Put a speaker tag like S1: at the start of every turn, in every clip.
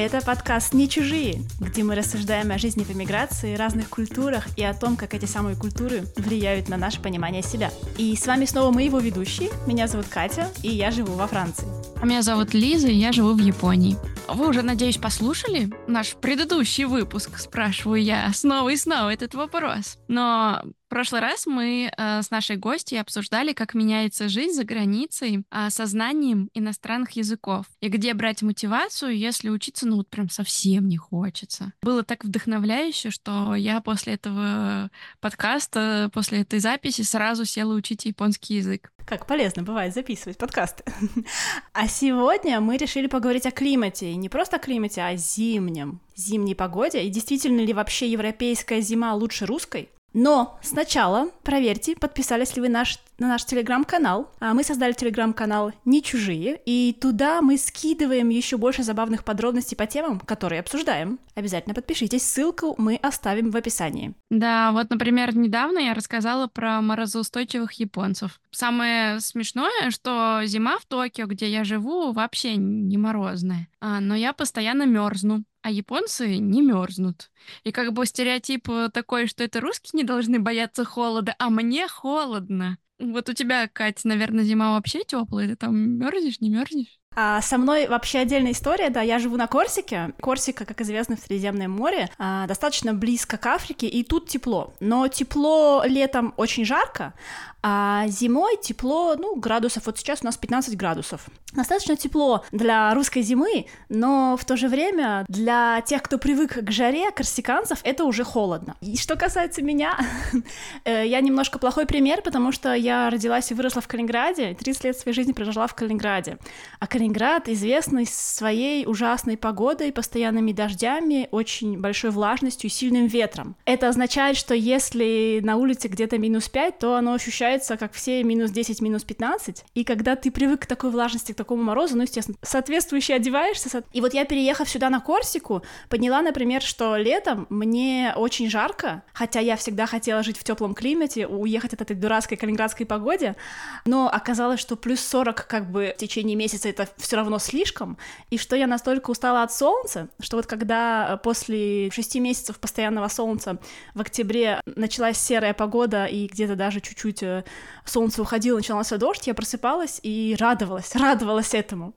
S1: Это подкаст «Не чужие», где мы рассуждаем о жизни в эмиграции, разных культурах и о том, как эти самые культуры влияют на наше понимание себя. И с вами снова мы, его ведущие. Меня зовут Катя, и я живу во Франции.
S2: А меня зовут Лиза, и я живу в Японии. Вы уже, надеюсь, послушали наш предыдущий выпуск, спрашиваю я снова и снова этот вопрос. Но в прошлый раз мы э, с нашей гостьей обсуждали, как меняется жизнь за границей э, сознанием иностранных языков и где брать мотивацию, если учиться, ну вот прям совсем не хочется. Было так вдохновляюще, что я после этого подкаста, после этой записи сразу села учить японский язык.
S1: Как полезно бывает записывать подкасты. А сегодня мы решили поговорить о климате. И не просто о климате, а о зимнем. Зимней погоде. И действительно ли вообще европейская зима лучше русской? Но сначала проверьте, подписались ли вы наш, на наш телеграм-канал. А мы создали телеграм-канал «Не чужие», и туда мы скидываем еще больше забавных подробностей по темам, которые обсуждаем. Обязательно подпишитесь, ссылку мы оставим в описании.
S2: Да, вот, например, недавно я рассказала про морозоустойчивых японцев. Самое смешное, что зима в Токио, где я живу, вообще не морозная, а, но я постоянно мерзну а японцы не мерзнут. И как бы стереотип э, такой, что это русские не должны бояться холода, а мне холодно. Вот у тебя, Кать, наверное, зима вообще теплая, ты там мерзнешь, не мерзнешь?
S1: А со мной вообще отдельная история, да, я живу на Корсике. Корсика, как известно, в Средиземном море, а, достаточно близко к Африке, и тут тепло. Но тепло летом очень жарко, а зимой тепло, ну, градусов, вот сейчас у нас 15 градусов. Достаточно тепло для русской зимы, но в то же время для тех, кто привык к жаре, корсиканцев, это уже холодно. И что касается меня, э, я немножко плохой пример, потому что я родилась и выросла в Калининграде, 30 лет своей жизни прожила в Калининграде. А Калининград известный своей ужасной погодой, постоянными дождями, очень большой влажностью и сильным ветром. Это означает, что если на улице где-то минус 5, то оно ощущается получается, как все минус 10, минус 15, и когда ты привык к такой влажности, к такому морозу, ну, естественно, соответствующе одеваешься. И вот я, переехав сюда на Корсику, поняла, например, что летом мне очень жарко, хотя я всегда хотела жить в теплом климате, уехать от этой дурацкой калининградской погоде, но оказалось, что плюс 40 как бы в течение месяца это все равно слишком, и что я настолько устала от солнца, что вот когда после 6 месяцев постоянного солнца в октябре началась серая погода и где-то даже чуть-чуть солнце уходило, начался дождь, я просыпалась и радовалась, радовалась этому.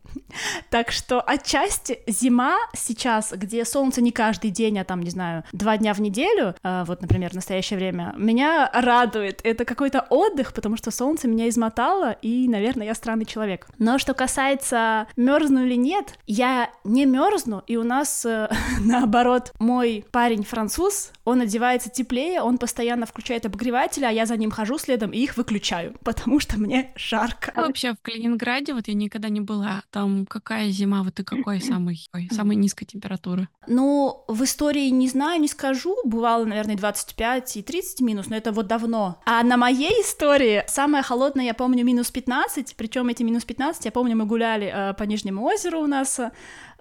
S1: Так что отчасти зима сейчас, где солнце не каждый день, а там, не знаю, два дня в неделю, а, вот, например, в настоящее время, меня радует. Это какой-то отдых, потому что солнце меня измотало, и, наверное, я странный человек. Но что касается мерзну или нет, я не мерзну, и у нас, э, наоборот, мой парень француз, он одевается теплее, он постоянно включает обогреватель, а я за ним хожу следом и их выключаю, потому что мне жарко.
S2: А вообще в Калининграде вот я никогда не была. Там какая зима, вот и какой самый, ой, самой низкой температуры?
S1: Ну, в истории не знаю, не скажу. Бывало, наверное, 25 и 30 минус, но это вот давно. А на моей истории самое холодное, я помню, минус 15, причем эти минус 15, я помню, мы гуляли э, по Нижнему озеру у нас,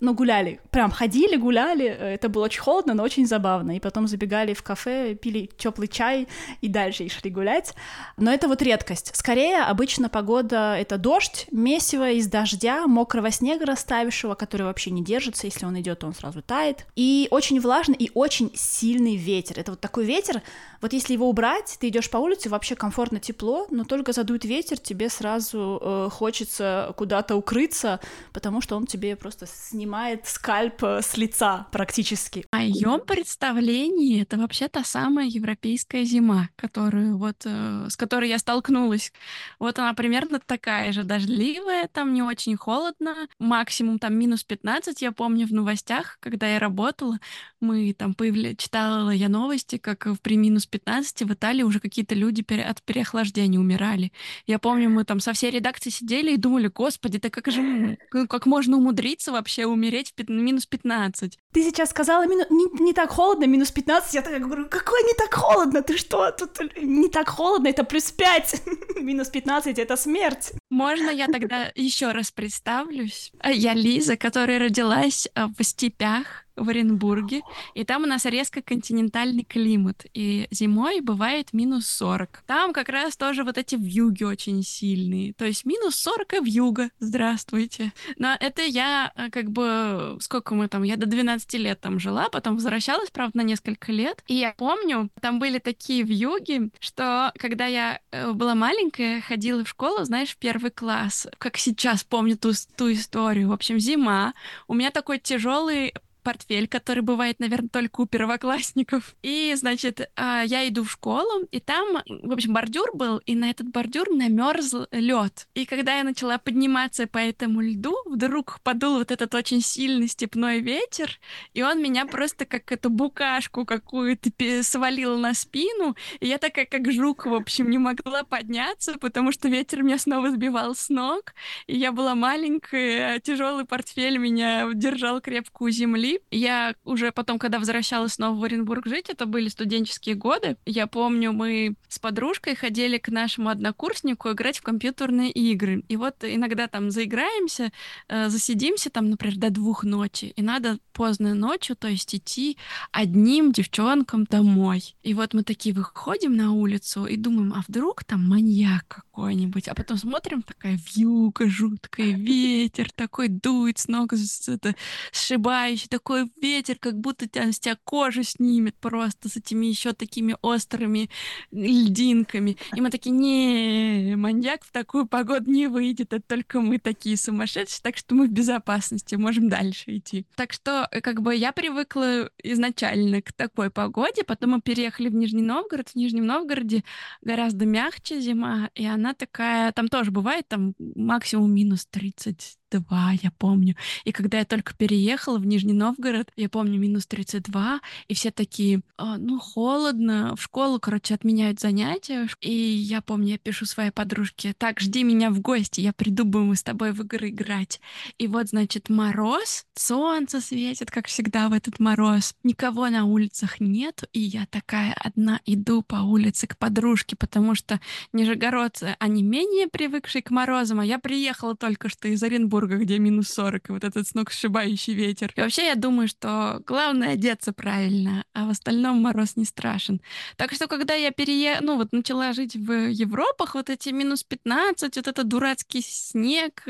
S1: ну, гуляли, прям ходили, гуляли, это было очень холодно, но очень забавно, и потом забегали в кафе, пили теплый чай и дальше и шли гулять, но это вот редкость. Скорее, обычно погода — это дождь, месиво из дождя, мокрого снега расставившего, который вообще не держится, если он идет, то он сразу тает, и очень влажный и очень сильный ветер. Это вот такой ветер, вот если его убрать, ты идешь по улице, вообще комфортно, тепло, но только задует ветер, тебе сразу э, хочется куда-то укрыться, потому что он тебе просто снимает снимает скальп э, с лица практически.
S2: В моем представлении это вообще та самая европейская зима, которую вот, э, с которой я столкнулась. Вот она примерно такая же, дождливая, там не очень холодно, максимум там минус 15, я помню в новостях, когда я работала, мы там появля... читала я новости, как при минус 15 в Италии уже какие-то люди пере... от переохлаждения умирали. Я помню, мы там со всей редакции сидели и думали, господи, да как же, как можно умудриться вообще умереть в минус 15.
S1: Ты сейчас сказала, мину... не, не так холодно, минус 15. Я так говорю, какой не так холодно? Ты что? Тут не так холодно, это плюс 5. минус 15 — это смерть.
S2: Можно я тогда еще раз представлюсь? Я Лиза, которая родилась э, в степях в Оренбурге, и там у нас резко континентальный климат, и зимой бывает минус 40. Там как раз тоже вот эти вьюги очень сильные, то есть минус 40 и вьюга, здравствуйте. Но это я э, как бы, сколько мы там, я до 12 лет там жила, потом возвращалась, правда, на несколько лет, и я помню, там были такие вьюги, что когда я э, была маленькая, ходила в школу, знаешь, в первый класс, как сейчас помню ту, ту историю, в общем, зима, у меня такой тяжелый портфель, который бывает, наверное, только у первоклассников. И, значит, а, я иду в школу, и там, в общем, бордюр был, и на этот бордюр намерз лед. И когда я начала подниматься по этому льду, вдруг подул вот этот очень сильный степной ветер, и он меня просто как эту букашку какую-то свалил на спину, и я такая, как жук, в общем, не могла подняться, потому что ветер меня снова сбивал с ног, и я была маленькая, а тяжелый портфель меня держал крепко у земли, я уже потом, когда возвращалась снова в Оренбург жить, это были студенческие годы, я помню, мы с подружкой ходили к нашему однокурснику играть в компьютерные игры. И вот иногда там заиграемся, э, засидимся там, например, до двух ночи, и надо поздно ночью, то есть идти одним девчонкам домой. И вот мы такие выходим на улицу и думаем, а вдруг там маньяк какой-нибудь, а потом смотрим, такая вьюга жуткая, ветер такой дует с ног, это, сшибающий, такой ветер, как будто тебя, с тебя кожу снимет просто с этими еще такими острыми льдинками. И мы такие, не, маньяк в такую погоду не выйдет, это только мы такие сумасшедшие, так что мы в безопасности, можем дальше идти. Так что, э, как бы, я привыкла изначально к такой погоде, потом мы переехали в Нижний Новгород, в Нижнем Новгороде гораздо мягче зима, и она такая, там тоже бывает, там максимум минус 30 32, я помню. И когда я только переехала в Нижний Новгород, я помню, минус 32, и все такие, а, ну, холодно, в школу, короче, отменяют занятия. И я помню, я пишу своей подружке, так, жди меня в гости, я приду, будем с тобой в игры играть. И вот, значит, мороз, солнце светит, как всегда в этот мороз, никого на улицах нет, и я такая одна иду по улице к подружке, потому что нижегородцы, они менее привыкшие к морозам, а я приехала только что из Оренбурга, Петербурга, где минус 40, и вот этот сногсшибающий ветер. И вообще я думаю, что главное одеться правильно, а в остальном мороз не страшен. Так что, когда я перее... ну вот начала жить в Европах, вот эти минус 15, вот этот дурацкий снег,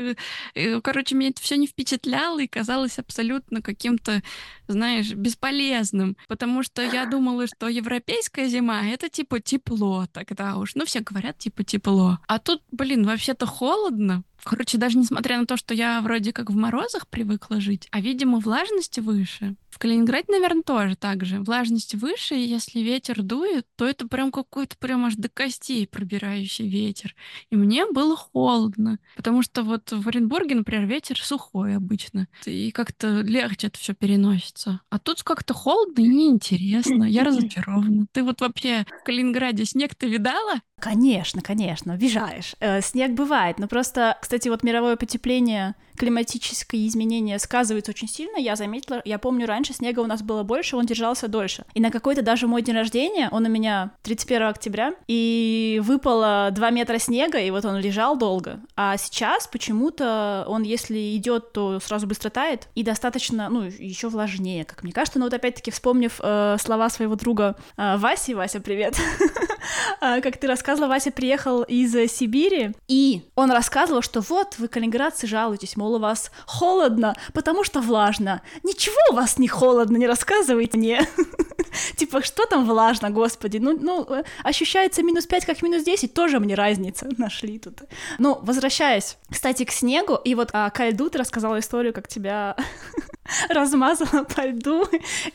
S2: э, короче, меня это все не впечатляло и казалось абсолютно каким-то, знаешь, бесполезным, потому что я думала, что европейская зима — это типа тепло тогда уж. Ну, все говорят типа тепло. А тут, блин, вообще-то холодно, Короче, даже несмотря на то, что я вроде как в морозах привыкла жить, а, видимо, влажности выше. В Калининграде, наверное, тоже так же. Влажность выше, и если ветер дует, то это прям какой-то прям аж до костей пробирающий ветер. И мне было холодно, потому что вот в Оренбурге, например, ветер сухой обычно, и как-то легче это все переносится. А тут как-то холодно и неинтересно. Я разочарована. Ты вот вообще в Калининграде снег ты видала?
S1: Конечно, конечно, обижаешь. Э, снег бывает, но просто, кстати, вот мировое потепление, климатические изменения сказываются очень сильно. Я заметила, я помню, раньше снега у нас было больше, он держался дольше. И на какой-то даже мой день рождения, он у меня 31 октября, и выпало 2 метра снега, и вот он лежал долго. А сейчас почему-то он, если идет, то сразу быстро тает, и достаточно, ну, еще влажнее, как мне кажется. Но вот опять-таки, вспомнив э, слова своего друга э, Васи, Вася, привет, как ты рассказывал, рассказывала, Вася приехал из э, Сибири, и он рассказывал, что вот вы, калининградцы, жалуетесь, мол, у вас холодно, потому что влажно. Ничего у вас не холодно, не рассказывайте мне. Типа, что там влажно, господи? Ну, ну, э, ощущается минус 5 как минус 10, тоже мне разница нашли тут. Ну, возвращаясь, кстати, к снегу, и вот а, ко льду ты рассказала историю, как тебя размазала по льду.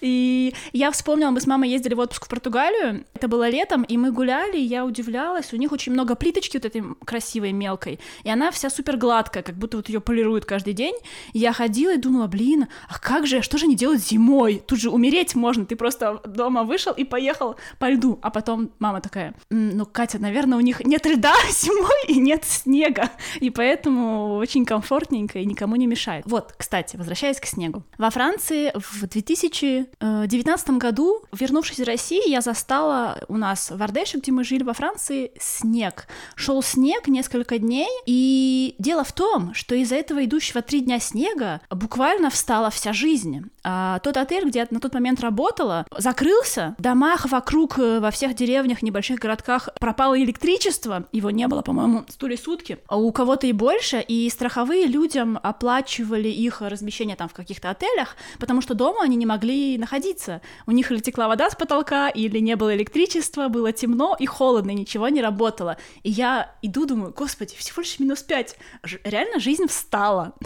S1: И я вспомнила, мы с мамой ездили в отпуск в Португалию, это было летом, и мы гуляли, и я удивлялась, у них очень много плиточки вот этой красивой, мелкой, и она вся супер гладкая, как будто вот ее полируют каждый день. И я ходила и думала, блин, а как же, что же они делают зимой? Тут же умереть можно, ты просто дома вышел и поехал по льду. А потом мама такая, ну, Катя, наверное, у них нет льда зимой и нет снега, и поэтому очень комфортненько и никому не мешает. Вот, кстати, возвращаясь к снегу. Во Франции в 2019 году, вернувшись из России, я застала у нас в Ардеше, где мы жили во Франции, снег. Шел снег несколько дней, и дело в том, что из-за этого идущего три дня снега буквально встала вся жизнь. А тот отель, где я на тот момент работала, закрылся, в домах вокруг, э, во всех деревнях, небольших городках пропало электричество, его не было, по-моему, то сутки, а у кого-то и больше, и страховые людям оплачивали их размещение там в каких-то отелях, потому что дома они не могли находиться. У них или текла вода с потолка, или не было электричества, было темно и холодно, и ничего не работало. И я иду, думаю, господи, всего лишь минус пять. Реально жизнь встала.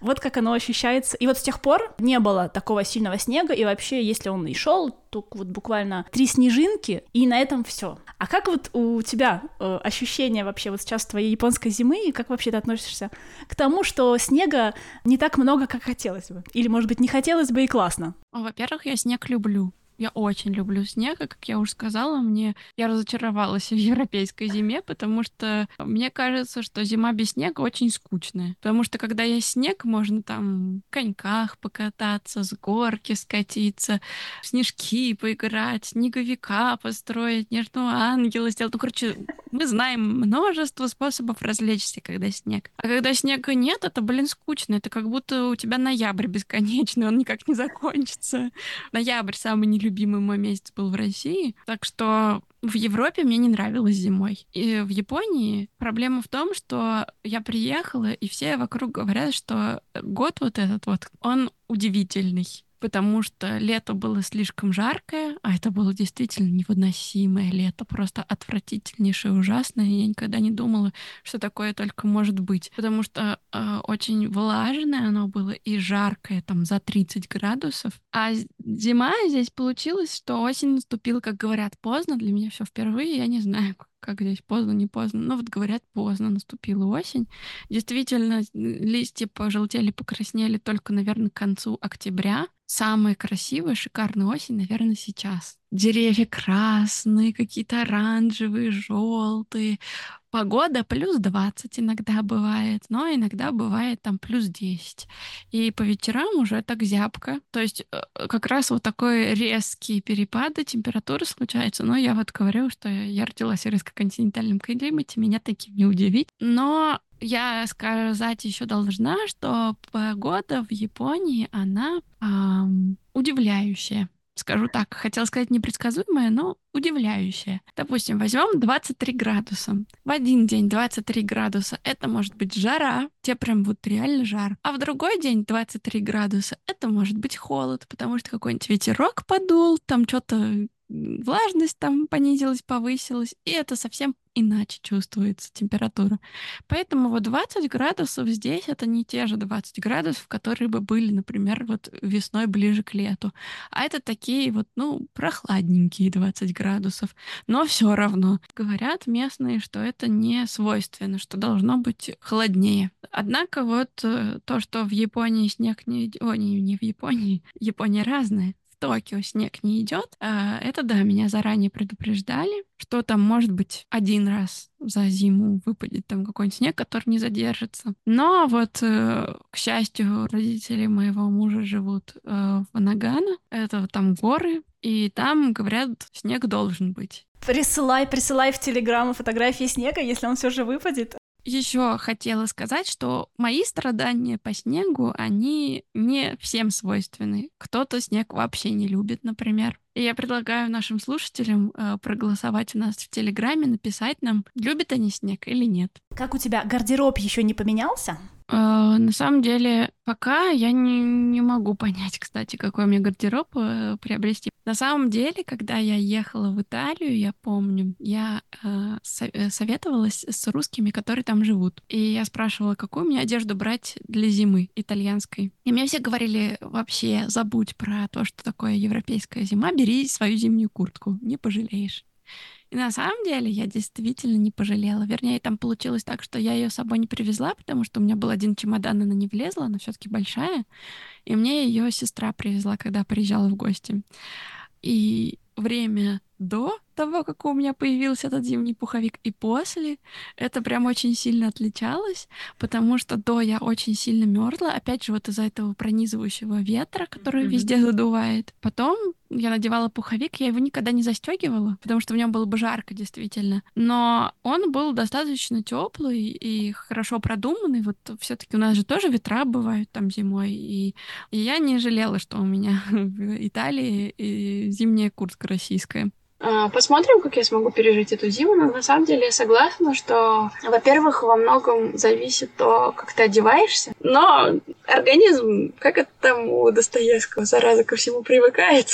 S1: Вот как оно ощущается. И вот с тех пор не было такого сильного снега, и вообще, если он и шел, то вот буквально три снежинки, и на этом все. А как вот у тебя э, ощущение вообще вот сейчас твоей японской зимы, и как вообще ты относишься к тому, что снега не так много, как хотелось бы? Или, может быть, не хотелось бы и классно?
S2: Во-первых, я снег люблю. Я очень люблю снег, и, как я уже сказала, мне я разочаровалась в европейской зиме, потому что мне кажется, что зима без снега очень скучная. Потому что когда есть снег, можно там в коньках покататься, с горки скатиться, в снежки поиграть, снеговика построить, нежного ангела сделать. Ну, короче, мы знаем множество способов развлечься, когда снег. А когда снега нет, это, блин, скучно. Это как будто у тебя ноябрь бесконечный, он никак не закончится. Ноябрь самый нелюбимый любимый мой месяц был в России. Так что в Европе мне не нравилось зимой. И в Японии проблема в том, что я приехала, и все вокруг говорят, что год вот этот вот, он удивительный потому что лето было слишком жаркое, а это было действительно невыносимое лето, просто отвратительнейшее, ужасное. Я никогда не думала, что такое только может быть, потому что э, очень влажное оно было и жаркое, там за 30 градусов. А зима здесь получилось, что осень наступила, как говорят, поздно. Для меня все впервые, я не знаю, как здесь поздно, не поздно. Ну вот говорят, поздно наступила осень. Действительно, листья пожелтели, покраснели только, наверное, к концу октября. Самая красивая, шикарная осень, наверное, сейчас. Деревья красные, какие-то оранжевые, желтые. Погода плюс 20 иногда бывает, но иногда бывает там плюс 10. И по вечерам уже так зябко. То есть э, как раз вот такой резкие перепады температуры случаются. Но я вот говорю, что я родилась в резко-континентальном климате, меня таким не удивить. Но я сказать еще должна, что погода в Японии, она эм, удивляющая. Скажу так, хотела сказать непредсказуемая, но удивляющая. Допустим, возьмем 23 градуса. В один день 23 градуса — это может быть жара, тебе прям вот реально жар. А в другой день 23 градуса — это может быть холод, потому что какой-нибудь ветерок подул, там что-то влажность там понизилась, повысилась, и это совсем иначе чувствуется температура. Поэтому вот 20 градусов здесь это не те же 20 градусов, которые бы были, например, вот весной ближе к лету. А это такие вот, ну, прохладненькие 20 градусов. Но все равно говорят местные, что это не свойственно, что должно быть холоднее. Однако вот э, то, что в Японии снег не... О, не, не в Японии. Япония разная. Токио снег не идет. А, это да, меня заранее предупреждали, что там может быть один раз за зиму выпадет там какой-нибудь снег, который не задержится. Но вот, э, к счастью, родители моего мужа живут э, в Нагано, это там горы, и там, говорят, снег должен быть.
S1: Присылай, присылай в Телеграм фотографии снега, если он все же выпадет.
S2: Еще хотела сказать, что мои страдания по снегу, они не всем свойственны. Кто-то снег вообще не любит, например. И я предлагаю нашим слушателям э, проголосовать у нас в Телеграме, написать нам, любят они снег или нет.
S1: Как у тебя гардероб еще не поменялся?
S2: Э, на самом деле, пока я не, не могу понять, кстати, какой мне гардероб э, приобрести. На самом деле, когда я ехала в Италию, я помню, я э, со- советовалась с русскими, которые там живут. И я спрашивала, какую мне одежду брать для зимы итальянской. И мне все говорили, вообще забудь про то, что такое европейская зима, бери свою зимнюю куртку, не пожалеешь. И на самом деле я действительно не пожалела. Вернее, там получилось так, что я ее с собой не привезла, потому что у меня был один чемодан, она не влезла, она все-таки большая. И мне ее сестра привезла, когда приезжала в гости.
S3: И время до того, как у меня появился этот зимний пуховик, и после, это прям очень сильно отличалось, потому что до я очень сильно мерзла, опять же, вот из-за этого пронизывающего ветра, который mm-hmm. везде задувает. Потом я надевала пуховик, я его никогда не застегивала, потому что в нем было бы жарко, действительно. Но он был достаточно теплый и хорошо продуманный. Вот все-таки у нас же тоже ветра бывают там зимой. И, и я не жалела, что у меня в Италии зимняя куртка российская.
S2: А, посмотрим, как я смогу пережить эту зиму. Но на самом деле я согласна, что, во-первых, во многом зависит то, как ты одеваешься. Но организм, как это там у Достоевского, зараза ко всему привыкает.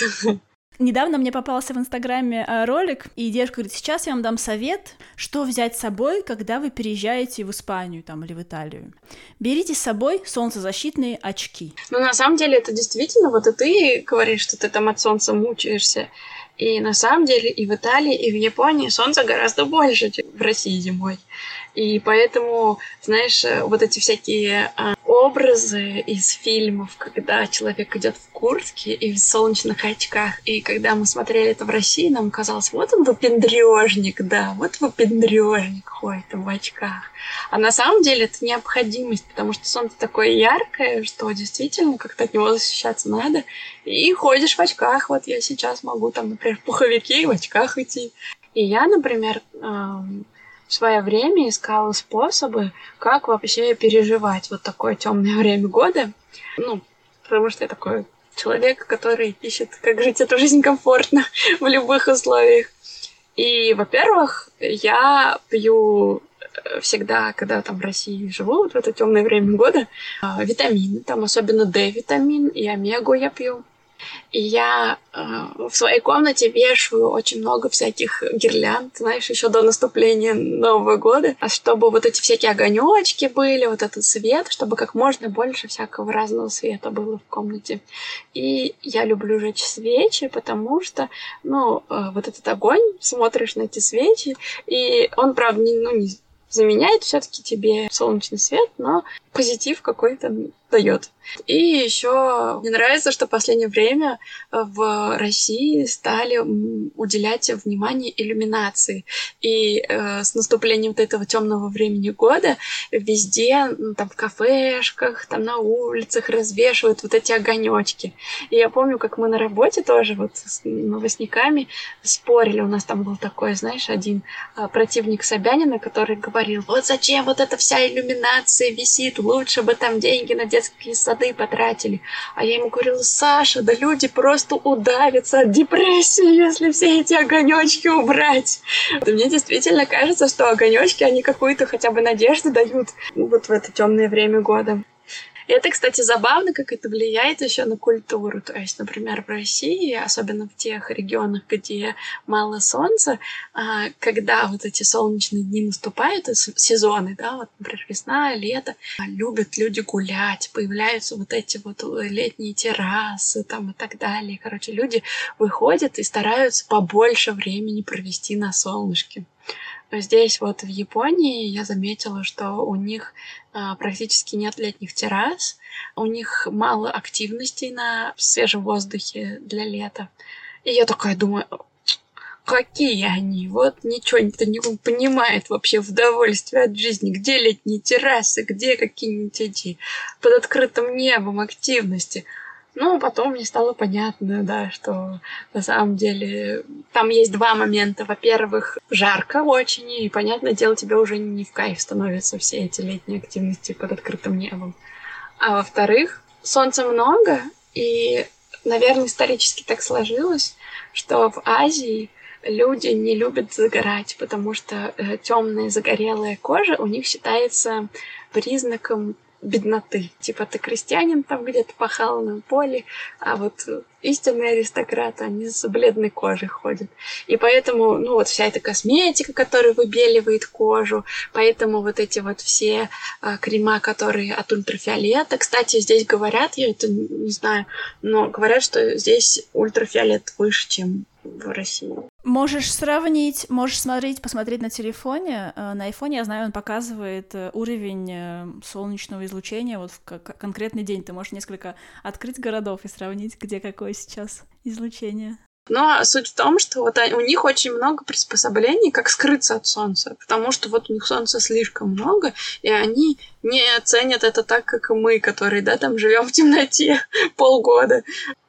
S1: Недавно мне попался в Инстаграме э, ролик, и девушка говорит, сейчас я вам дам совет, что взять с собой, когда вы переезжаете в Испанию там, или в Италию. Берите с собой солнцезащитные очки.
S2: Ну, на самом деле, это действительно, вот и ты говоришь, что ты там от солнца мучаешься. И на самом деле и в Италии, и в Японии солнца гораздо больше, чем в России зимой. И поэтому, знаешь, э, вот эти всякие а, образы из фильмов, когда человек идет в куртке и в солнечных очках, и когда мы смотрели это в России, нам казалось, вот он выпендрежник, да, вот выпендрежник ходит в очках. А на самом деле это необходимость, потому что солнце такое яркое, что действительно как-то от него защищаться надо. И ходишь в очках. Вот я сейчас могу там, например, в пуховике и в очках идти. И я, например, в свое время искала способы, как вообще переживать вот такое темное время года. Ну, потому что я такой человек, который ищет, как жить эту жизнь комфортно в любых условиях. И, во-первых, я пью э, всегда, когда там в России живу, вот в это темное время года, а, витамины, там особенно D-витамин и омегу я пью. Я э, в своей комнате вешаю очень много всяких гирлянд, знаешь, еще до наступления Нового года, чтобы вот эти всякие огонечки были, вот этот свет, чтобы как можно больше всякого разного света было в комнате. И я люблю жечь свечи, потому что, ну, э, вот этот огонь, смотришь на эти свечи, и он, правда, не, ну, не заменяет все-таки тебе солнечный свет, но позитив какой-то дает. И еще мне нравится, что в последнее время в России стали уделять внимание иллюминации. И э, с наступлением вот этого темного времени года везде, ну, там в кафешках, там на улицах развешивают вот эти огонечки. И я помню, как мы на работе тоже вот с новостниками спорили. У нас там был такой, знаешь, один э, противник Собянина, который говорил, вот зачем вот эта вся иллюминация висит, лучше бы там деньги на детские сады потратили. А я ему говорила, Саша, да люди просто удавятся от депрессии, если все эти огонечки убрать. Мне действительно кажется, что огонечки, они какую-то хотя бы надежду дают вот в это темное время года. Это, кстати, забавно, как это влияет еще на культуру. То есть, например, в России, особенно в тех регионах, где мало солнца, а, когда вот эти солнечные дни наступают, сезоны, да, вот, например, весна, лето, любят люди гулять, появляются вот эти вот летние террасы там и так далее. Короче, люди выходят и стараются побольше времени провести на солнышке. Здесь вот в Японии я заметила, что у них а, практически нет летних террас, у них мало активностей на свежем воздухе для лета. И я такая думаю, какие они, вот ничего никто не понимает вообще в удовольствие от жизни, где летние террасы, где какие-нибудь эти под открытым небом активности. Ну, потом мне стало понятно, да, что на самом деле там есть два момента. Во-первых, жарко очень, и, понятное дело, тебе уже не в кайф становятся все эти летние активности под открытым небом. А во-вторых, солнца много, и, наверное, исторически так сложилось, что в Азии люди не любят загорать, потому что э, темная загорелая кожа у них считается признаком бедноты. Типа ты крестьянин там где-то пахал на поле, а вот истинные аристократы, они с бледной кожей ходят. И поэтому, ну вот вся эта косметика, которая выбеливает кожу, поэтому вот эти вот все а, крема, которые от ультрафиолета. Кстати, здесь говорят, я это не знаю, но говорят, что здесь ультрафиолет выше, чем в России.
S1: Можешь сравнить, можешь смотреть, посмотреть на телефоне. Э, на айфоне, я знаю, он показывает э, уровень э, солнечного излучения вот в конкретный день. Ты можешь несколько открыть городов и сравнить, где какое сейчас излучение.
S2: Но суть в том, что вот у них очень много приспособлений, как скрыться от солнца, потому что вот у них солнца слишком много, и они не ценят это так, как и мы, которые, да, там живем в темноте полгода.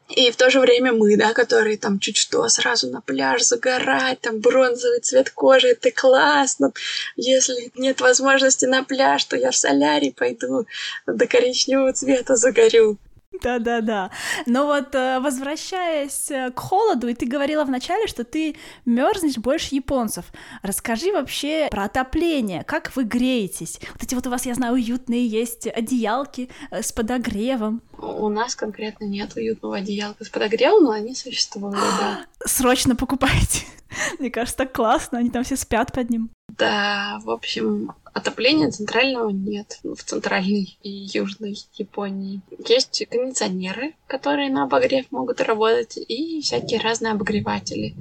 S2: И в то же время мы, да, которые там чуть что, сразу на пляж загорать, там бронзовый цвет кожи, это классно. Если нет возможности на пляж, то я в солярий пойду до коричневого цвета загорю.
S1: Да-да-да. Но вот э, возвращаясь э, к холоду, и ты говорила вначале, что ты мерзнешь больше японцев. Расскажи вообще про отопление. Как вы греетесь? Вот эти вот у вас, я знаю, уютные есть одеялки э, с подогревом.
S2: У нас конкретно нет уютного одеялка с подогревом, но они существуют, да.
S1: Срочно покупайте. Мне кажется, так классно, они там все спят под ним.
S2: Да, в общем, Отопления центрального нет в центральной и южной Японии. Есть кондиционеры, которые на обогрев могут работать, и всякие разные обогреватели.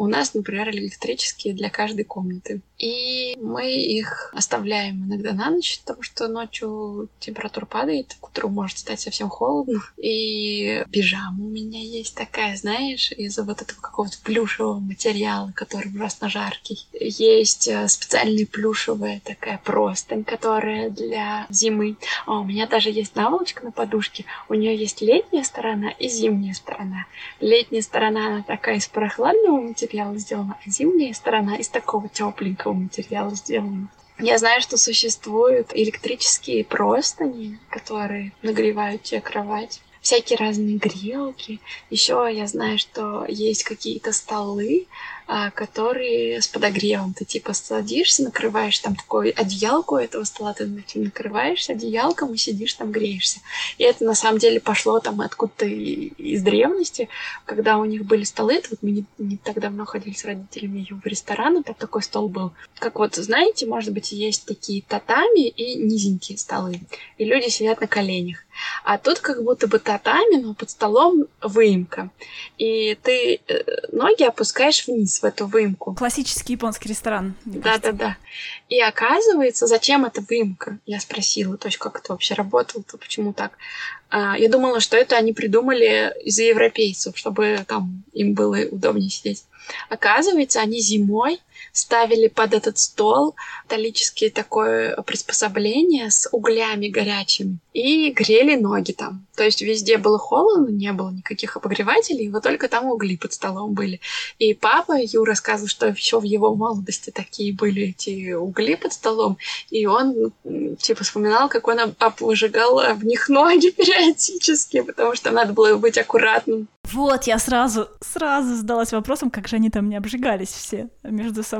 S2: У нас, например, электрические для каждой комнаты. И мы их оставляем иногда на ночь, потому что ночью температура падает, к утру может стать совсем холодно. И пижама у меня есть такая, знаешь, из вот этого какого-то плюшевого материала, который ужасно жаркий. Есть э, специальная плюшевая такая простынь, которая для зимы. А у меня даже есть наволочка на подушке. У нее есть летняя сторона и зимняя сторона. Летняя сторона, она такая из прохладного материала, материала сделана, а зимняя сторона из такого тепленького материала сделана. Я знаю, что существуют электрические простыни, которые нагревают тебе кровать всякие разные грелки. Еще я знаю, что есть какие-то столы, которые с подогревом. Ты типа садишься, накрываешь там такой одеялку этого стола, ты накрываешься одеялком и сидишь там греешься. И это на самом деле пошло там откуда-то из древности, когда у них были столы. Это вот мы не, не так давно ходили с родителями в ресторан, и там такой стол был. Как вот, знаете, может быть, есть такие татами и низенькие столы. И люди сидят на коленях. А тут как будто бы татами, но под столом выемка. И ты э, ноги опускаешь вниз в эту выемку.
S1: Классический японский ресторан.
S2: Да-да-да. И оказывается, зачем эта выемка? Я спросила, то есть как это вообще работало, то почему так? А, я думала, что это они придумали из-за европейцев, чтобы там им было удобнее сидеть. Оказывается, они зимой ставили под этот стол металлические такое приспособление с углями горячими и грели ноги там. То есть везде было холодно, не было никаких обогревателей, вот только там угли под столом были. И папа Ю рассказывал, что еще в его молодости такие были эти угли под столом, и он типа вспоминал, как он обжигал в них ноги периодически, потому что надо было быть аккуратным.
S1: Вот, я сразу, сразу задалась вопросом, как же они там не обжигались все между собой.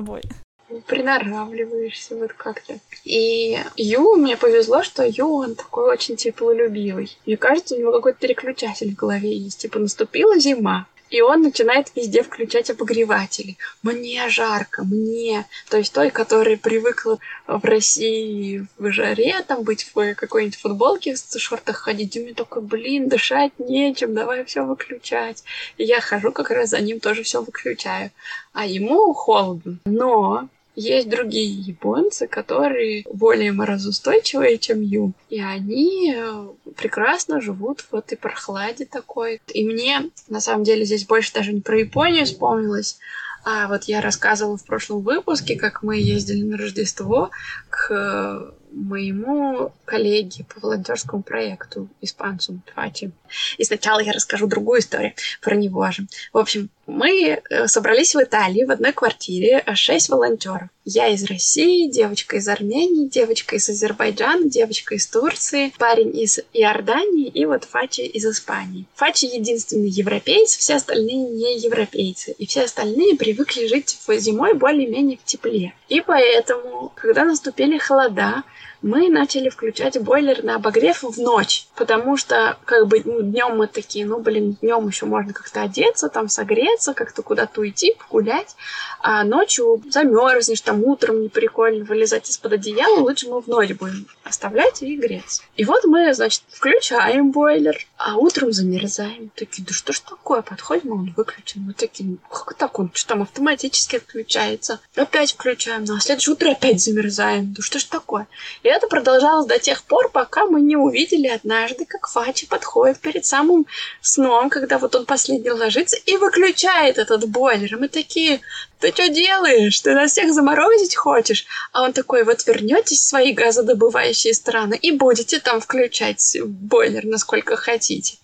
S2: Приноравливаешься вот как-то. И Ю, мне повезло, что Ю, он такой очень теплолюбивый. Мне кажется, у него какой-то переключатель в голове есть. Типа, наступила зима, и он начинает везде включать обогреватели. Мне жарко, мне. То есть той, которая привыкла в России в жаре, там быть в какой-нибудь футболке, в шортах ходить, и мне такой, блин, дышать нечем, давай все выключать. И я хожу как раз за ним тоже все выключаю. А ему холодно. Но есть другие японцы, которые более морозоустойчивые, чем Ю. И они э, прекрасно живут в этой прохладе такой. И мне, на самом деле, здесь больше даже не про Японию вспомнилось, а вот я рассказывала в прошлом выпуске, как мы ездили на Рождество к моему коллеге по волонтерскому проекту, испанцу Фати. И сначала я расскажу другую историю про него же. В общем, мы э, собрались в Италии в одной квартире, э, шесть волонтеров. Я из России, девочка из Армении, девочка из Азербайджана, девочка из Турции, парень из Иордании и вот Фачи из Испании. Фачи единственный европеец, все остальные не европейцы. И все остальные привыкли жить в зимой более-менее в тепле. И поэтому, когда наступили холода, мы начали включать бойлер на обогрев в ночь, потому что как бы ну, днем мы такие, ну блин, днем еще можно как-то одеться, там согреться, как-то куда-то уйти, погулять, а ночью замерзнешь, там утром не прикольно вылезать из-под одеяла, лучше мы в ночь будем оставлять и греться. И вот мы, значит, включаем бойлер, а утром замерзаем. Такие, да что ж такое? Подходим, он выключен. Мы такие, как так он? Что там автоматически отключается? Опять включаем, ну а следующее утро опять замерзаем. Да что ж такое? И это продолжалось до тех пор, пока мы не увидели однажды, как Фачи подходит перед самым сном, когда вот он последний ложится, и выключает этот бойлер. Мы такие, ты что делаешь? Ты нас всех заморозить хочешь? А он такой, вот вернетесь в свои газодобывающие страны и будете там включать бойлер, насколько хотите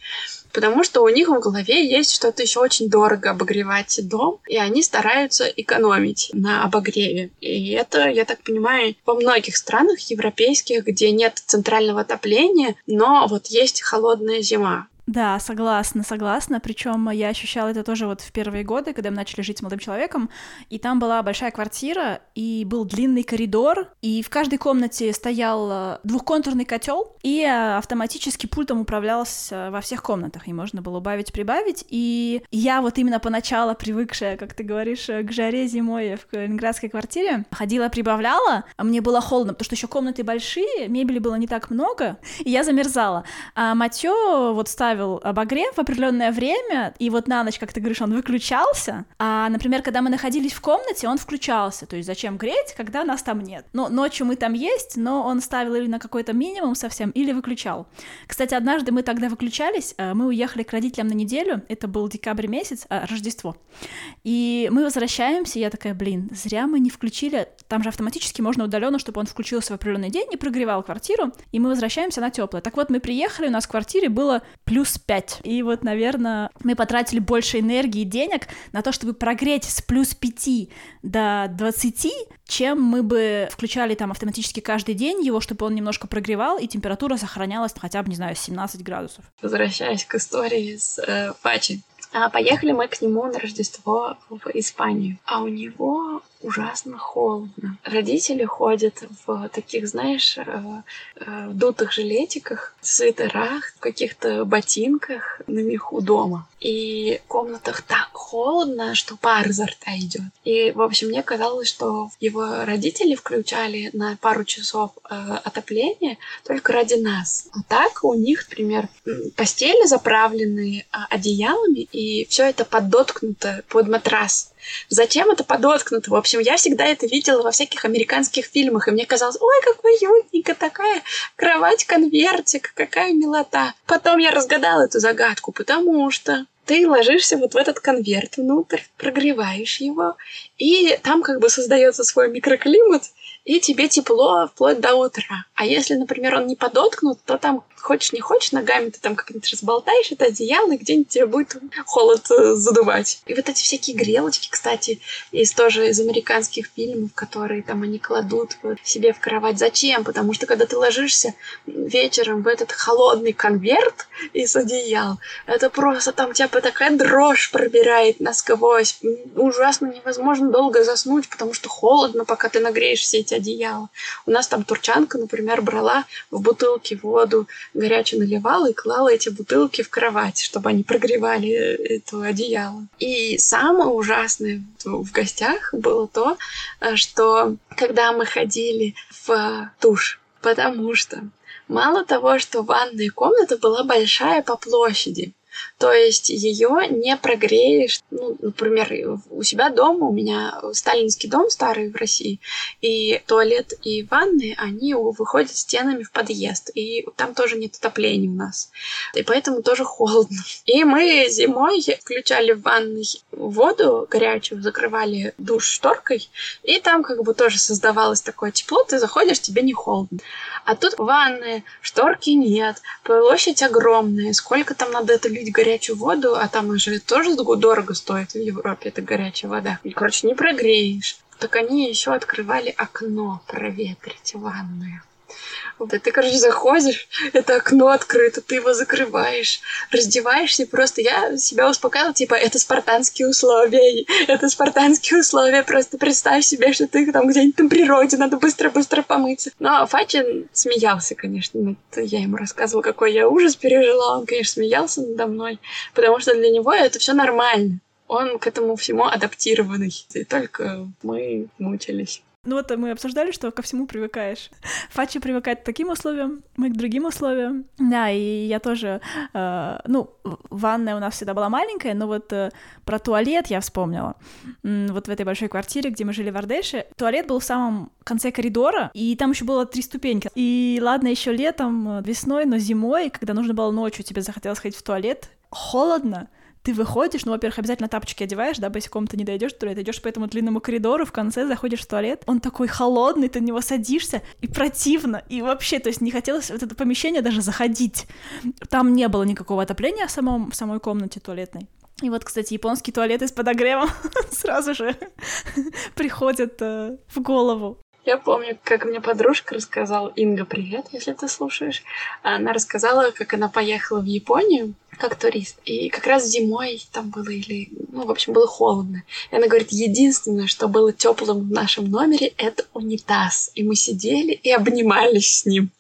S2: потому что у них в голове есть что-то еще очень дорого обогревать дом, и они стараются экономить на обогреве. И это, я так понимаю, во многих странах европейских, где нет центрального отопления, но вот есть холодная зима.
S1: Да, согласна, согласна. Причем я ощущала это тоже вот в первые годы, когда мы начали жить с молодым человеком. И там была большая квартира, и был длинный коридор, и в каждой комнате стоял э, двухконтурный котел, и э, автоматически пультом управлялся во всех комнатах, и можно было убавить, прибавить. И я вот именно поначалу привыкшая, как ты говоришь, к жаре зимой в ленинградской квартире, ходила, прибавляла, а мне было холодно, потому что еще комнаты большие, мебели было не так много, и я замерзала. А Матё вот ставил ставил обогрев в определенное время, и вот на ночь, как ты говоришь, он выключался. А, например, когда мы находились в комнате, он включался. То есть зачем греть, когда нас там нет? Но ночью мы там есть, но он ставил или на какой-то минимум совсем, или выключал. Кстати, однажды мы тогда выключались, э, мы уехали к родителям на неделю, это был декабрь месяц, а, Рождество. И мы возвращаемся, я такая, блин, зря мы не включили, там же автоматически можно удаленно, чтобы он включился в определенный день и прогревал квартиру, и мы возвращаемся на теплое. Так вот, мы приехали, у нас в квартире было плюс плюс 5. И вот, наверное, мы потратили больше энергии и денег на то, чтобы прогреть с плюс 5 до 20, чем мы бы включали там автоматически каждый день его, чтобы он немножко прогревал, и температура сохранялась хотя бы, не знаю, 17 градусов.
S2: Возвращаясь к истории с э, Пачи. А, поехали мы к нему на Рождество в Испанию. А у него ужасно холодно. Родители ходят в таких, знаешь, э, э, дутых жилетиках, свитерах, в каких-то ботинках на меху дома. И в комнатах так холодно, что пар изо рта идет. И, в общем, мне казалось, что его родители включали на пару часов э, отопление только ради нас. А так у них, например, постели заправлены а, одеялами, и все это подоткнуто под матрас. Зачем это подоткнуто? В общем, я всегда это видела во всяких американских фильмах, и мне казалось, ой, как уютненько, такая кровать-конвертик, какая милота. Потом я разгадала эту загадку, потому что ты ложишься вот в этот конверт внутрь, прогреваешь его, и там как бы создается свой микроклимат, и тебе тепло вплоть до утра. А если, например, он не подоткнут, то там хочешь не хочешь, ногами ты там как-нибудь разболтаешь это одеяло, и где-нибудь тебе будет холод э, задувать. И вот эти всякие грелочки, кстати, есть тоже из американских фильмов, которые там они кладут себе в кровать. Зачем? Потому что когда ты ложишься вечером в этот холодный конверт из одеял, это просто там тебя такая дрожь пробирает насквозь. Ужасно невозможно долго заснуть, потому что холодно, пока ты нагреешь все эти одеяла. У нас там турчанка, например, брала в бутылке воду, горячую наливала и клала эти бутылки в кровать, чтобы они прогревали это одеяло. И самое ужасное в гостях было то, что когда мы ходили в душ, потому что мало того, что ванная комната была большая по площади, то есть ее не прогреешь. Ну, например, у себя дома, у меня сталинский дом старый в России, и туалет и ванны, они выходят стенами в подъезд, и там тоже нет отопления у нас. И поэтому тоже холодно. И мы зимой включали в ванной воду горячую, закрывали душ шторкой, и там как бы тоже создавалось такое тепло, ты заходишь, тебе не холодно. А тут ванны, шторки нет, площадь огромная, сколько там надо это лить горячую воду, а там уже тоже дорого стоит в Европе, эта горячая вода. И, короче, не прогреешь. Так они еще открывали окно проветрить ванную. Вот, ты, короче, заходишь, это окно открыто, ты его закрываешь, раздеваешься, просто я себя успокаивала, типа, это спартанские условия, это спартанские условия, просто представь себе, что ты там где-нибудь на природе, надо быстро-быстро помыться. Но Фачин смеялся, конечно, я ему рассказывала, какой я ужас пережила, он, конечно, смеялся надо мной, потому что для него это все нормально. Он к этому всему адаптированный. И только мы мучились.
S1: Ну вот мы обсуждали, что ко всему привыкаешь. Фачи привыкает к таким условиям, мы к другим условиям. Да, и я тоже, э, ну, ванная у нас всегда была маленькая, но вот э, про туалет я вспомнила. Вот в этой большой квартире, где мы жили в Ардеше, туалет был в самом конце коридора, и там еще было три ступеньки. И ладно, еще летом, весной, но зимой, когда нужно было ночью, тебе захотелось ходить в туалет, холодно, ты выходишь, ну, во-первых, обязательно тапочки одеваешь, да, босиком ты не дойдешь туалет, идешь по этому длинному коридору, в конце заходишь в туалет, он такой холодный, ты на него садишься, и противно, и вообще, то есть не хотелось в это помещение даже заходить. Там не было никакого отопления в, самом, в самой комнате туалетной. И вот, кстати, японские туалеты с подогревом сразу же приходят э, в голову.
S2: Я помню, как мне подружка рассказала, Инга, привет, если ты слушаешь, она рассказала, как она поехала в Японию, как турист. И как раз зимой там было или, ну, в общем, было холодно. И она говорит, единственное, что было теплым в нашем номере, это унитаз. И мы сидели и обнимались с ним.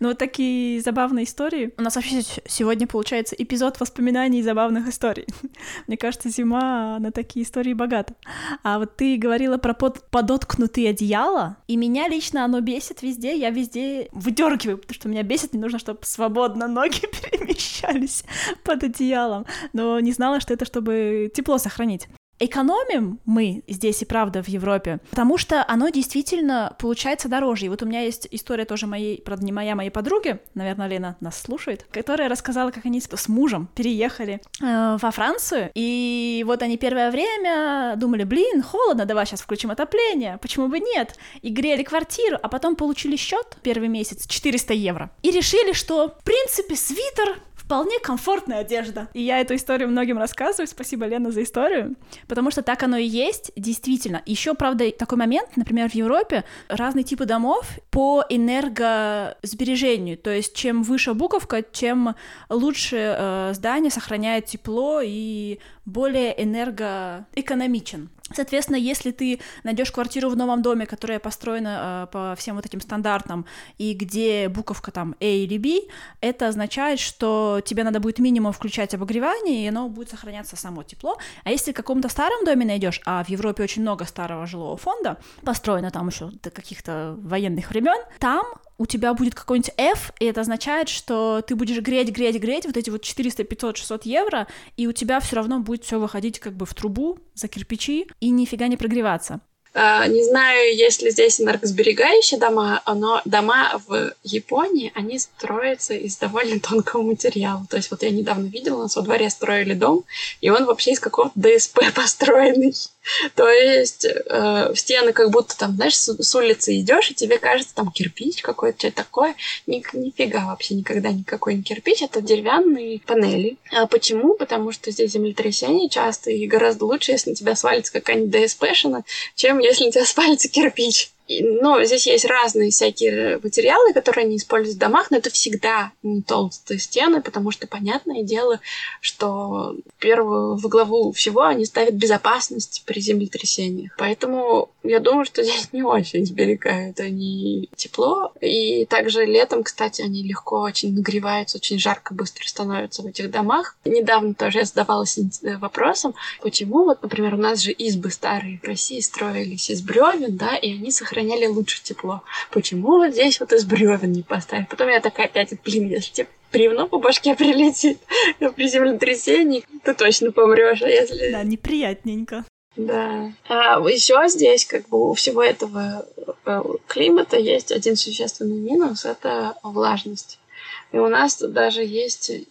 S1: Ну, вот такие забавные истории. У нас вообще сегодня получается эпизод воспоминаний и забавных историй. Мне кажется, зима на такие истории богата. А вот ты говорила про под подоткнутые одеяла, и меня лично оно бесит везде, я везде выдергиваю, потому что меня бесит, мне нужно, чтобы свободно ноги перемещались под одеялом. Но не знала, что это чтобы тепло сохранить. Экономим мы здесь и правда в Европе, потому что оно действительно получается дороже. И вот у меня есть история тоже моей, правда, не моя, моей подруги, наверное, Лена нас слушает, которая рассказала, как они с мужем переехали э, во Францию, и вот они первое время думали, блин, холодно, давай сейчас включим отопление, почему бы нет? И грели квартиру, а потом получили счет первый месяц 400 евро. И решили, что, в принципе, свитер вполне комфортная одежда. И я эту историю многим рассказываю. Спасибо, Лена, за историю. Потому что так оно и есть, действительно. Еще, правда, такой момент, например, в Европе разные типы домов по энергосбережению. То есть, чем выше буковка, тем лучше э, здание сохраняет тепло и более энергоэкономичен. Соответственно, если ты найдешь квартиру в новом доме, которая построена э, по всем вот этим стандартам, и где буковка там A или B, это означает, что тебе надо будет минимум включать обогревание, и оно будет сохраняться само тепло. А если в каком-то старом доме найдешь, а в Европе очень много старого жилого фонда, построено там еще до каких-то военных времен, там у тебя будет какой-нибудь F, и это означает, что ты будешь греть, греть, греть вот эти вот 400, 500, 600 евро, и у тебя все равно будет все выходить как бы в трубу за кирпичи и нифига не прогреваться.
S2: А, не знаю, есть ли здесь энергосберегающие дома, но дома в Японии, они строятся из довольно тонкого материала. То есть вот я недавно видела, у нас во дворе строили дом, и он вообще из какого-то ДСП построенный. То есть э, стены как будто там, знаешь, с, с улицы идешь, и тебе кажется там кирпич какой-то, что-то такое. Ни, нифига вообще никогда никакой не кирпич, это деревянные панели. А почему? Потому что здесь землетрясения часто, и гораздо лучше, если на тебя свалится какая-нибудь ДСПшина, чем если на тебя свалится кирпич ну, здесь есть разные всякие материалы, которые они используют в домах, но это всегда не толстые стены, потому что понятное дело, что первую в главу всего они ставят безопасность при землетрясениях. Поэтому я думаю, что здесь не очень сберегают они тепло. И также летом, кстати, они легко очень нагреваются, очень жарко быстро становятся в этих домах. Недавно тоже я задавалась вопросом, почему вот, например, у нас же избы старые в России строились из бревен, да, и они сохраняются сохраняли лучше тепло. Почему вот здесь вот из бревен не поставить? Потом я такая опять, блин, если тебе бревно по башке прилетит при землетрясении, ты точно помрешь. А если...
S1: Да, неприятненько.
S2: Да. А еще здесь, как бы, у всего этого э, климата есть один существенный минус — это влажность. И у нас даже есть э,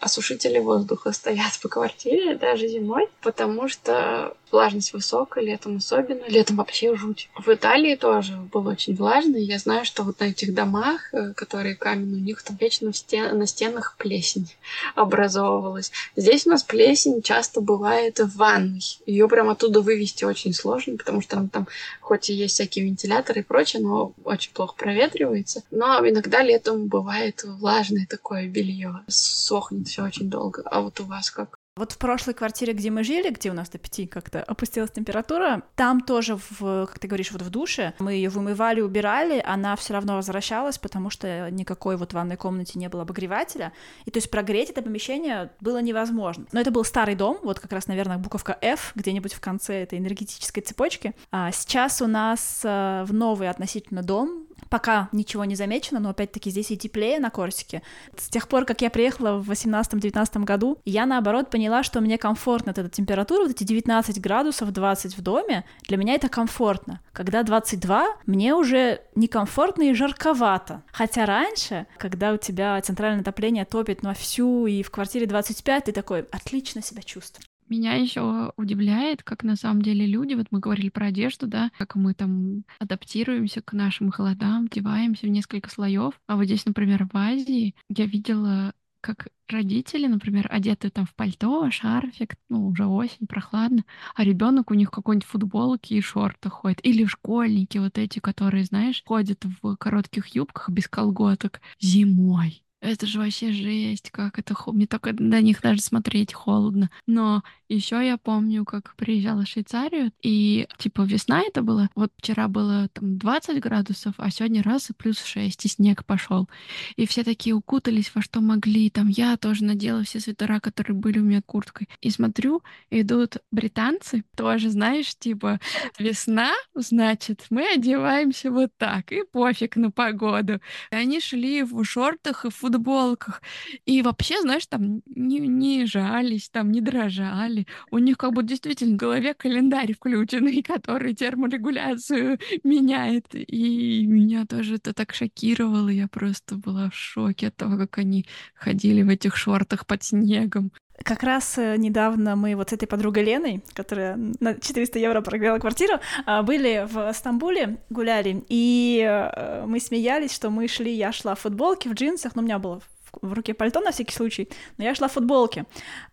S2: осушители воздуха стоят по квартире, даже зимой, потому что влажность высокая, летом особенно, летом вообще жуть. В Италии тоже было очень влажно, и я знаю, что вот на этих домах, э, которые каменные, у них там вечно в стен... на стенах плесень образовывалась. Здесь у нас плесень часто бывает в ванной. Ее прям оттуда вывести очень сложно, потому что там, там хоть и есть всякие вентиляторы и прочее, но очень плохо проветривается. Но иногда летом бывает влажно влажное такое белье. Сохнет все очень долго. А вот у вас как?
S1: Вот в прошлой квартире, где мы жили, где у нас до пяти как-то опустилась температура, там тоже, в, как ты говоришь, вот в душе, мы ее вымывали, убирали, она все равно возвращалась, потому что никакой вот в ванной комнате не было обогревателя, и то есть прогреть это помещение было невозможно. Но это был старый дом, вот как раз, наверное, буковка F где-нибудь в конце этой энергетической цепочки. А сейчас у нас э, в новый относительно дом, пока ничего не замечено, но опять-таки здесь и теплее на Корсике. С тех пор, как я приехала в 18-19 году, я наоборот поняла, что мне комфортно эта температура, вот эти 19 градусов, 20 в доме, для меня это комфортно. Когда 22, мне уже некомфортно и жарковато. Хотя раньше, когда у тебя центральное отопление топит на всю и в квартире 25, ты такой отлично себя чувствуешь.
S2: Меня еще удивляет, как на самом деле люди, вот мы говорили про одежду, да, как мы там адаптируемся к нашим холодам, одеваемся в несколько слоев. А вот здесь, например, в Азии я видела как родители, например, одеты там в пальто, шарфик, ну, уже осень, прохладно, а ребенок у них какой-нибудь футболке и шортах ходит. Или школьники вот эти, которые, знаешь, ходят в коротких юбках без колготок зимой. Это же вообще жесть, как это холодно. Мне только на них даже смотреть холодно. Но еще я помню, как приезжала в Швейцарию, и типа весна это было. Вот вчера было там 20 градусов, а сегодня раз и плюс 6, и снег пошел. И все такие укутались во что могли. Там я тоже надела все свитера, которые были у меня курткой. И смотрю, идут британцы, тоже, знаешь, типа весна, значит, мы одеваемся вот так, и пофиг на погоду. И они шли в шортах и в футболках. И вообще, знаешь, там не, не жались, там не дрожали. У них как бы действительно в голове календарь включенный, который терморегуляцию меняет. И меня тоже это так шокировало. Я просто была в шоке от того, как они ходили в этих шортах под снегом.
S1: Как раз э, недавно мы вот с этой подругой Леной, которая на 400 евро прогрела квартиру, а, были в Стамбуле, гуляли, и э, мы смеялись, что мы шли, я шла в футболке, в джинсах, но у меня было в руке пальто на всякий случай, но я шла в футболке.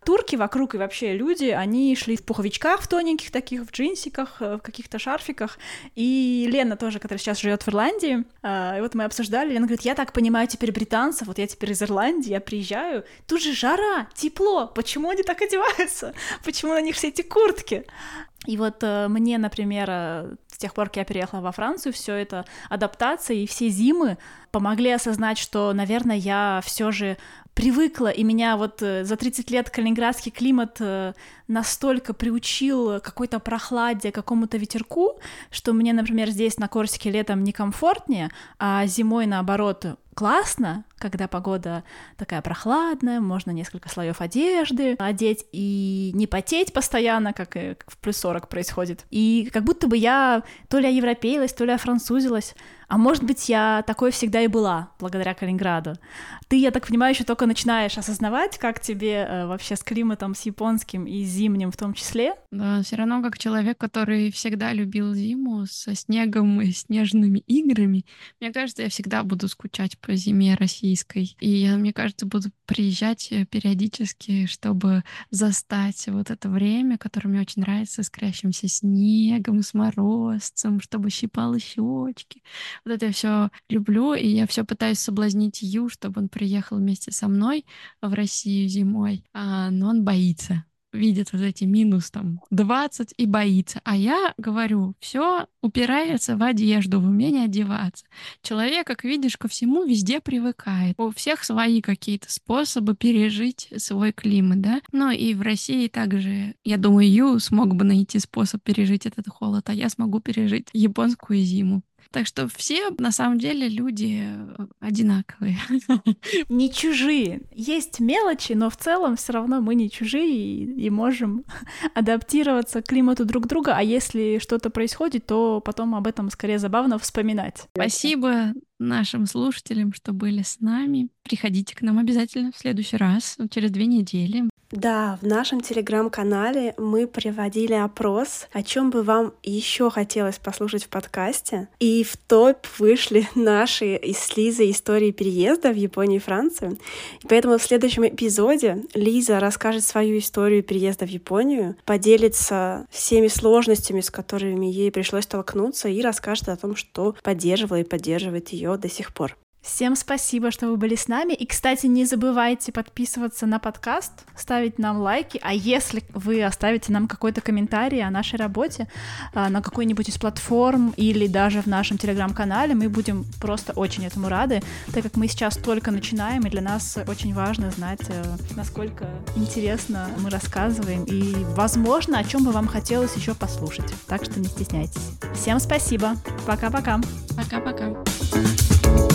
S1: Турки вокруг и вообще люди, они шли в пуховичках в тоненьких таких, в джинсиках, э, в каких-то шарфиках. И Лена тоже, которая сейчас живет в Ирландии, э, и вот мы обсуждали, Лена говорит, я так понимаю теперь британцев, вот я теперь из Ирландии, я приезжаю, тут же жара, тепло, почему они так одеваются? Почему на них все эти куртки? И вот э, мне, например, тех пор, как я переехала во Францию, все это адаптация и все зимы помогли осознать, что, наверное, я все же привыкла, и меня вот э, за 30 лет калининградский климат э, настолько приучил какой-то прохладе, какому-то ветерку, что мне, например, здесь на Корсике летом некомфортнее, а зимой, наоборот, классно, когда погода такая прохладная, можно несколько слоев одежды одеть и не потеть постоянно, как в плюс 40 происходит. И как будто бы я то ли европеилась, то ли французилась, а может быть, я такой всегда и была, благодаря Калининграду. Ты, я так понимаю, еще только начинаешь осознавать, как тебе э, вообще с климатом, с японским и зимним в том числе.
S2: Да, все равно как человек, который всегда любил зиму со снегом и снежными играми, мне кажется, я всегда буду скучать по зиме российской. И я, мне кажется, буду приезжать э, периодически, чтобы застать вот это время, которое мне очень нравится, искрящимся снегом, с морозцем, чтобы щипало щечки, вот это я все люблю, и я все пытаюсь соблазнить Ю, чтобы он приехал вместе со мной в Россию зимой, а, но он боится видит вот эти минус там 20 и боится. А я говорю, все упирается в одежду, в умение одеваться. Человек, как видишь, ко всему везде привыкает. У всех свои какие-то способы пережить свой климат, да. Ну и в России также, я думаю, Ю смог бы найти способ пережить этот холод, а я смогу пережить японскую зиму. Так что все на самом деле люди э, одинаковые.
S1: Не чужие. Есть мелочи, но в целом все равно мы не чужие и, и можем адаптироваться к климату друг друга. А если что-то происходит, то потом об этом скорее забавно вспоминать.
S2: Спасибо нашим слушателям, что были с нами. Приходите к нам обязательно в следующий раз, через две недели.
S4: Да, в нашем телеграм-канале мы проводили опрос, о чем бы вам еще хотелось послушать в подкасте. И в топ вышли наши с Лизой истории переезда в Японию и Францию. И поэтому в следующем эпизоде Лиза расскажет свою историю переезда в Японию, поделится всеми сложностями, с которыми ей пришлось столкнуться, и расскажет о том, что поддерживала и поддерживает ее до сих пор.
S1: Всем спасибо, что вы были с нами. И, кстати, не забывайте подписываться на подкаст, ставить нам лайки. А если вы оставите нам какой-то комментарий о нашей работе а, на какой-нибудь из платформ или даже в нашем телеграм-канале, мы будем просто очень этому рады, так как мы сейчас только начинаем, и для нас очень важно знать, э, насколько интересно мы рассказываем и, возможно, о чем бы вам хотелось еще послушать. Так что не стесняйтесь. Всем спасибо. Пока-пока.
S3: Пока-пока.